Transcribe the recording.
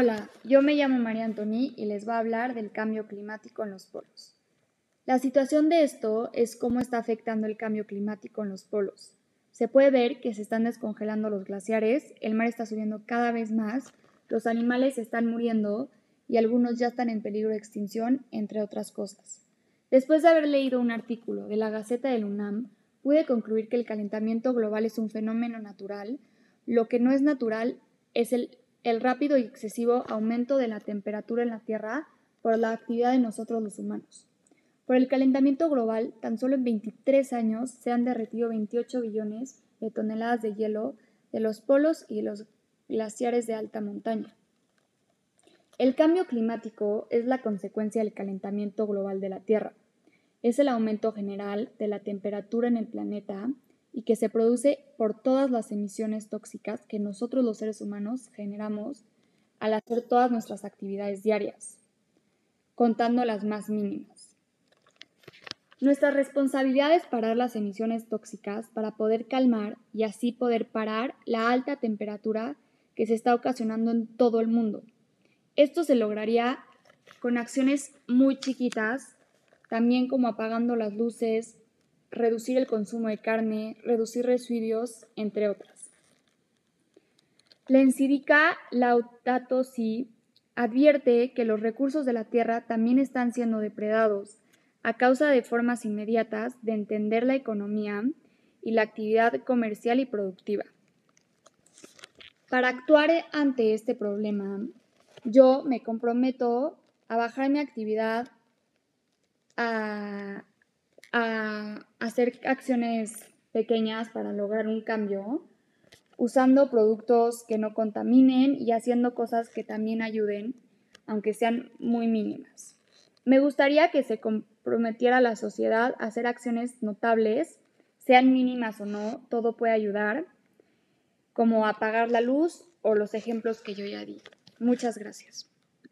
Hola, yo me llamo María Antoni y les voy a hablar del cambio climático en los polos. La situación de esto es cómo está afectando el cambio climático en los polos. Se puede ver que se están descongelando los glaciares, el mar está subiendo cada vez más, los animales están muriendo y algunos ya están en peligro de extinción, entre otras cosas. Después de haber leído un artículo de la Gaceta del UNAM, pude concluir que el calentamiento global es un fenómeno natural. Lo que no es natural es el, el rápido y excesivo aumento de la temperatura en la Tierra por la actividad de nosotros los humanos. Por el calentamiento global, tan solo en 23 años se han derretido 28 billones de toneladas de hielo de los polos y los glaciares de alta montaña. El cambio climático es la consecuencia del calentamiento global de la Tierra. Es el aumento general de la temperatura en el planeta y que se produce por todas las emisiones tóxicas que nosotros los seres humanos generamos al hacer todas nuestras actividades diarias, contando las más mínimas. Nuestra responsabilidad es parar las emisiones tóxicas para poder calmar y así poder parar la alta temperatura que se está ocasionando en todo el mundo. Esto se lograría con acciones muy chiquitas, también como apagando las luces, reducir el consumo de carne, reducir residuos, entre otras. La encídica Laudato Si advierte que los recursos de la tierra también están siendo depredados a causa de formas inmediatas de entender la economía y la actividad comercial y productiva. Para actuar ante este problema, yo me comprometo a bajar mi actividad, a, hacer acciones pequeñas para lograr un cambio, usando productos que no contaminen y haciendo cosas que también ayuden, aunque sean muy mínimas. Me gustaría que se comprometiera a la sociedad a hacer acciones notables, sean mínimas o no, todo puede ayudar, como apagar la luz o los ejemplos que yo ya di. Muchas gracias.